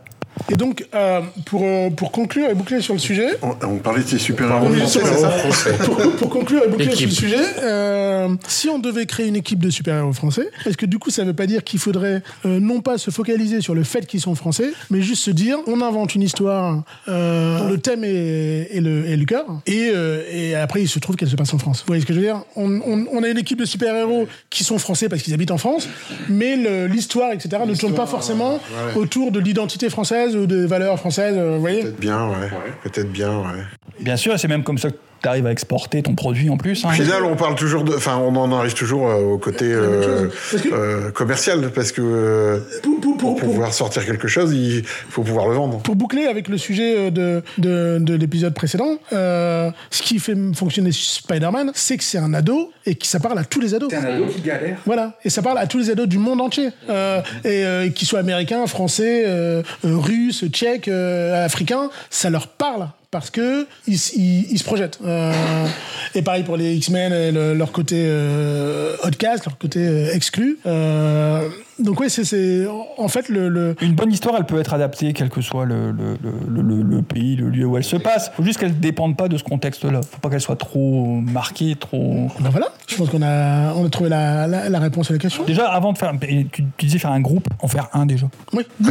Et donc, euh, pour, euh, pour conclure et boucler sur le sujet, On, on parlait de ces super-héros français, pour, pour conclure et boucler sur le sujet, euh, si on devait créer une équipe de super-héros français, parce que du coup, ça veut pas dire qu'il faudrait euh, non pas se focaliser sur le fait qu'ils sont français, mais juste se dire, on invente une histoire euh, dont le thème est, est le, est le cœur, et, euh, et après, il se trouve qu'elle se passe en France. Vous voyez ce que je veux dire? On, on- on a une équipe de super-héros qui sont français parce qu'ils habitent en France, mais le- l'histoire, etc., ne tourne pas forcément autour de l'identité française ou des valeurs françaises, euh, vous voyez Peut-être bien, ouais. Peut-être bien, ouais. Bien sûr, c'est même comme ça que tu arrives à exporter ton produit en plus. hein. Au final, on parle toujours de. Enfin, on en arrive toujours euh, au côté euh, Parce que- euh, commercial, parce que euh, Pour- pour- pour- pour pouvoir sortir quelque chose, il faut pouvoir le vendre. Pour boucler avec le sujet euh, de, de, de l'épisode précédent, euh, ce qui fait fonctionner Spider-Man, c'est que c'est un ado et que ça parle à tous les ados. C'est un ado qui galère. Voilà, et ça parle à tous les ados du monde entier, euh, et euh, qu'ils soient américains, français, euh, euh, russes, tchèques, euh, africains, ça leur parle parce que ils, ils- ils se projettent. Euh, et pareil pour les X-Men, et le- leur côté euh, outcast, leur côté euh, exclu. Donc oui, c'est- en fait le, le- Une bonne histoire, elle peut être adaptée, quel que soit le, pays, le lieu où elle se passe. faut juste qu'elle ne dépende pas de ce contexte-là. faut pas qu'elle soit trop marquée, trop... Ben voilà, je pense qu'on a, on a trouvé la, la- la réponse à la question. Déjà, avant de faire... Tu, tu disais faire un groupe, en faire un déjà. Oui.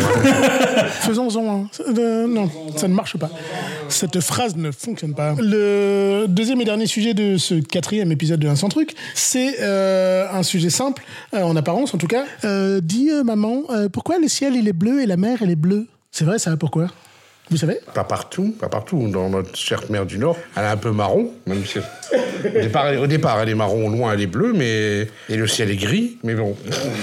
Faisons-en un. Euh, non, ça ne marche pas. Cette phrase ne fonctionne pas. Le deuxième et dernier sujet de ce quatrième épisode de Un sans truc, c'est euh, un sujet simple, euh, en apparence en tout cas. Dis, euh, maman, euh, pourquoi le ciel il est bleu et la mer elle est bleue? C'est vrai ça, pourquoi? Vous savez Pas partout, pas partout. Dans notre chère mer du Nord, elle est un peu marron, même si au départ, elle- au départ elle est marron, au loin elle est bleue, mais et le ciel est gris. Mais bon,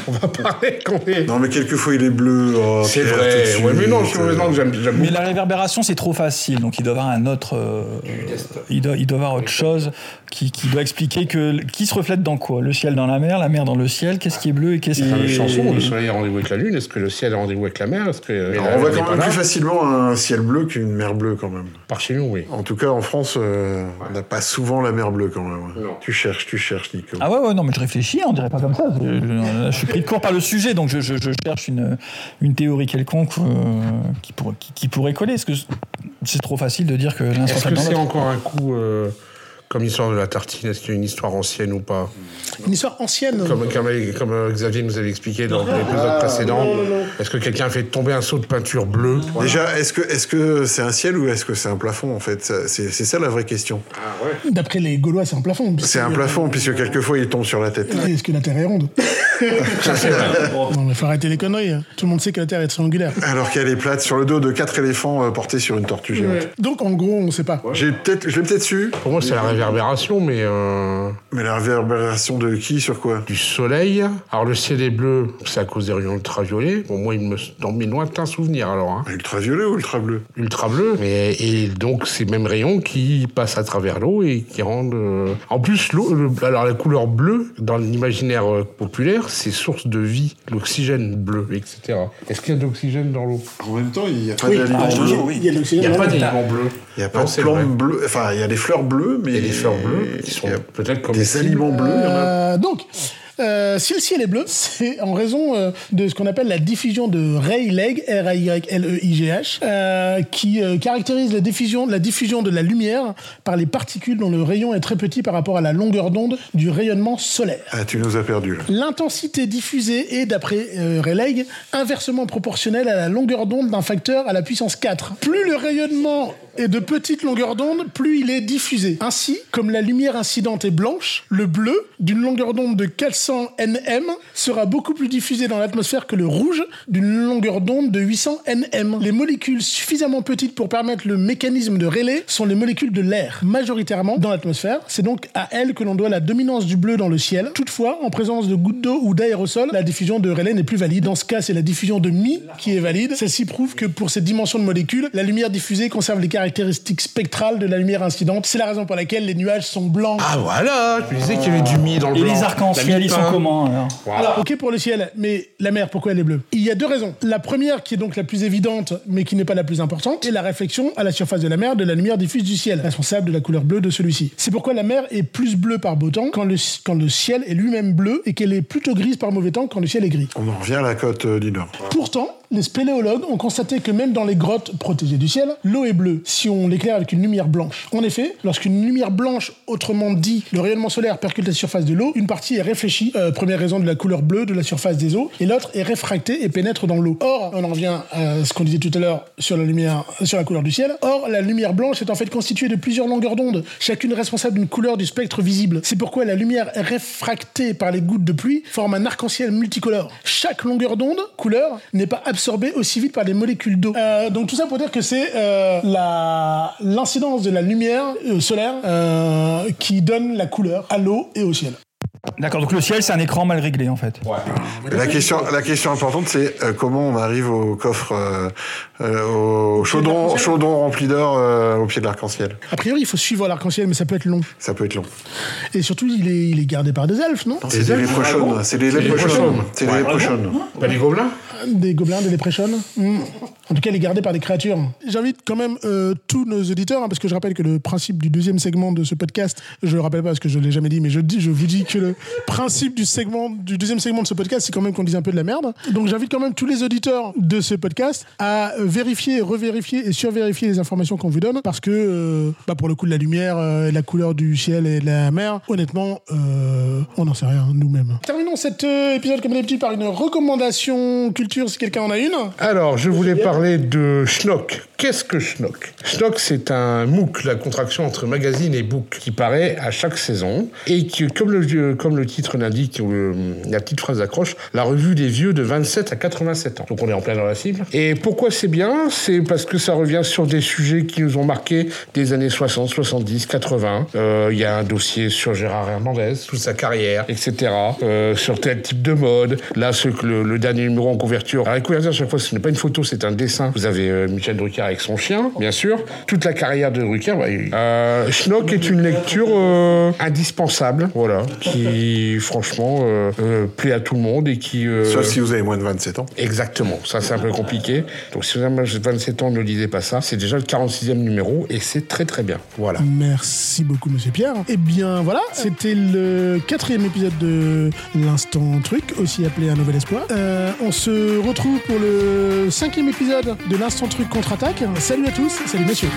on va parler quand même. Non, mais quelquefois il est bleu. oh, C'est vrai. tout de Ouais, mais non, suite, je suis raison que j'aime Mais la réverbération, c'est trop facile. Donc, il doit y avoir un autre. euh, il, doit, il doit y avoir autre chose qui, qui doit expliquer que. Qui se reflète dans quoi? Le ciel dans la mer, la mer dans le ciel. Qu'est-ce qui est bleu et qu'est-ce qui Dans est. la chanson, le soleil a rendez-vous avec la lune. Est-ce que le ciel a rendez-vous avec la mer? Est-ce que Alors, on voit quand même plus facilement un ciel bleu qu'une mer bleue quand même. Par chez nous, oui. En tout cas, en France, euh, on n'a pas souvent la mer bleue quand même. Tu cherches, tu cherches, Nico. Ah ouais, ouais, non, mais je réfléchis, on dirait pas comme ça. Je, je- je suis pris de court par le sujet, donc je, je- je cherche une, une théorie quelconque euh, qui, pourrait, qui, qui pourrait coller. Est-ce que c'est trop facile de dire que l'un Est-ce que c'est encore un coup euh, comme l'histoire de la tartine Est-ce qu'il y a une histoire ancienne ou pas Une histoire ancienne. Comme, comme, comme, euh, Xavier nous avait expliqué dans l'épisode précédent. Est-ce que quelqu'un a fait tomber un seau de peinture bleue Déjà, est-ce que est-ce que c'est un ciel ou est-ce que c'est un plafond en fait? C'est c'est ça la vraie question. D'après les Gaulois, c'est un plafond. C'est un plafond puisque quelquefois il tombe sur la tête. Est-ce que la Terre est ronde Non, mais faut arrêter les conneries. hein. Tout le monde sait que la Terre est triangulaire. Alors qu'elle est plate sur le dos de quatre éléphants euh, portés sur une tortue géante. Donc en gros, on sait pas. J'ai peut-être, je l'ai peut-être su. Pour moi, c'est la réverbération, mais euh, Mais la réverbération de qui sur quoi? du soleil. Alors, le ciel est bleu, c'est à cause des rayons ultraviolets. Bon, moi, il me dans mes lointains souvenirs, alors. Hein. Ultraviolet ou ultra bleu Ultra bleu. Mais, et donc, ces mêmes rayons qui passent à travers l'eau et qui rendent. euh, En plus, l'eau, le- alors la couleur bleue, dans l'imaginaire euh, populaire, c'est source de vie. L'oxygène bleu, etc. Est-ce qu'il y a de l'oxygène dans l'eau? En même temps, il n'y a pas Oui, d'aliments ah, bleus. il y a Il n'y a pas d'éléments bleus. Il n'y a pas Non, de plantes vrai. bleues. Enfin, il y a des fleurs bleues, mais Il y a des fleurs bleues qui sont y peut-être comme des aliments bleus. il y en a. Euh, donc, euh, si le ciel est bleu, c'est en raison euh, de ce qu'on appelle la diffusion de Rayleigh, R-A-Y-L-E-I-G-H, euh, qui euh, caractérise la diffusion, la diffusion de la lumière par les particules dont le rayon est très petit par rapport à la longueur d'onde du rayonnement solaire. Ah, tu nous as perdu. L'intensité diffusée est, d'après Rayleigh, inversement proportionnelle à la longueur d'onde d'un facteur à la puissance 4. Plus le rayonnement est de petite longueur d'onde, plus il est diffusé. Ainsi, comme la lumière incidente est blanche, le bleu, d'une longueur d'onde de 400 nm, sera beaucoup plus diffusé dans l'atmosphère que le rouge, d'une longueur d'onde de 800 nm. Les molécules suffisamment petites pour permettre le mécanisme de Rayleigh sont les molécules de l'air, majoritairement dans l'atmosphère. C'est donc à elles que l'on doit la dominance du bleu dans le ciel. Toutefois, en présence de gouttes d'eau ou d'aérosols, la diffusion de Rayleigh n'est plus valide. Dans ce cas, c'est la diffusion de Mi qui est valide. Celle-ci prouve que pour cette dimension de molécules, la lumière diffusée conserve les caractéristiques caractéristique spectrale de la lumière incidente. C'est la raison pour laquelle les nuages sont blancs. Ah voilà, je me disais qu'il y avait du mi dans le Et blanc. les La arcs-en-ciel, ils sont comment. Alors, ok pour le ciel, mais la mer, pourquoi elle est bleue? Il y a deux raisons. La première, qui est donc la plus évidente, mais qui n'est pas la plus importante, est la réflexion à la surface de la mer de la lumière diffuse du ciel, responsable de la couleur bleue de celui-ci. C'est pourquoi la mer est plus bleue par beau temps quand le, quand le ciel est lui-même bleu et qu'elle est plutôt grise par mauvais temps quand le ciel est gris. On en revient à la côte euh, du Nord. Pourtant, les spéléologues ont constaté que même dans les grottes protégées du ciel, l'eau est bleue si on l'éclaire avec une lumière blanche. En effet, lorsqu'une lumière blanche, autrement dit le rayonnement solaire, percute la surface de l'eau, une partie est réfléchie, euh, première raison de la couleur bleue de la surface des eaux, et l'autre est réfractée et pénètre dans l'eau. Or, on en revient à ce qu'on disait tout à l'heure sur la lumière, sur la couleur du ciel. Or, la lumière blanche est en fait constituée de plusieurs longueurs d'onde, chacune responsable d'une couleur du spectre visible. C'est pourquoi la lumière réfractée par les gouttes de pluie forme un arc-en-ciel multicolore. Chaque longueur d'onde, couleur, n'est pas absorbée aussi vite par les molécules d'eau. Euh, donc tout ça pour dire que c'est euh, la- l'incidence de la lumière euh, solaire euh, qui donne la couleur à l'eau et au ciel. D'accord, donc le ciel, c'est un écran mal réglé en fait. La question, la question importante, c'est euh, comment on arrive au coffre, euh, euh, au chaudron, chaudron rempli d'or euh, au pied de l'arc-en-ciel? A priori, il faut suivre l'arc-en-ciel, mais ça peut être long. Ça peut être long. Et surtout, il est, il est gardé par des elfes, non? C'est des léprochaunes. C'est des léprochaunes. C'est des léprochaunes. Pas des gobelins? Des gobelins, des Hmm. En tout cas, il est gardé par des créatures. J'invite quand même euh, tous nos auditeurs, hein, parce que je rappelle que le principe du deuxième segment de ce podcast, je le rappelle pas parce que je l'ai jamais dit, mais je, dis, je vous dis que le principe du, segment, du deuxième segment de ce podcast, c'est quand même qu'on dise un peu de la merde. Donc j'invite quand même tous les auditeurs de ce podcast à euh, vérifier, revérifier et survérifier les informations qu'on vous donne, parce que euh, bah, pour le coup de la lumière, euh, la couleur du ciel et de la mer, honnêtement, on n'en sait rien nous-mêmes. Terminons cet épisode comme d'habitude par une recommandation culture, si quelqu'un en a une. Alors, je voulais parler de Schnock. Qu'est-ce que Schnock? Schnock, c'est un MOOC, la contraction entre magazine et book, qui paraît à chaque saison et qui, comme le, comme le titre l'indique, euh, la petite phrase d'accroche, la revue des vieux de 27 à 87 ans. Donc on est en plein dans la cible. Et pourquoi c'est bien? C'est parce que ça revient sur des sujets qui nous ont marqué des années 60, 70, 80. Euh, Il y a un dossier sur Gérard Hernandez, toute sa carrière, etc. Euh, sur tel type de mode. Là, ce que le, le dernier numéro en couverture. Alors, la couverture, à chaque fois, ce n'est pas une photo, c'est un dessin. Vous avez euh, Michel Drucker avec son chien, bien sûr. Toute la carrière de Drucker. ouais. Euh, Schnock est une lecture euh, indispensable, voilà, qui, franchement, euh, euh, plaît à tout le monde et qui... euh, Sauf si vous avez moins de 27 ans. Exactement, ça c'est un peu compliqué. Donc si vous avez 27 ans, ne lisez pas ça. C'est déjà le 46e numéro et c'est très très bien. Voilà. Merci beaucoup, monsieur Pierre. Eh bien, voilà, c'était le quatrième épisode de l'Instant Truc, aussi appelé Un Nouvel Espoir. Euh, on retrouve pour le cinquième épisode de l'Instant Truc contre-attaque. Salut à tous, salut messieurs.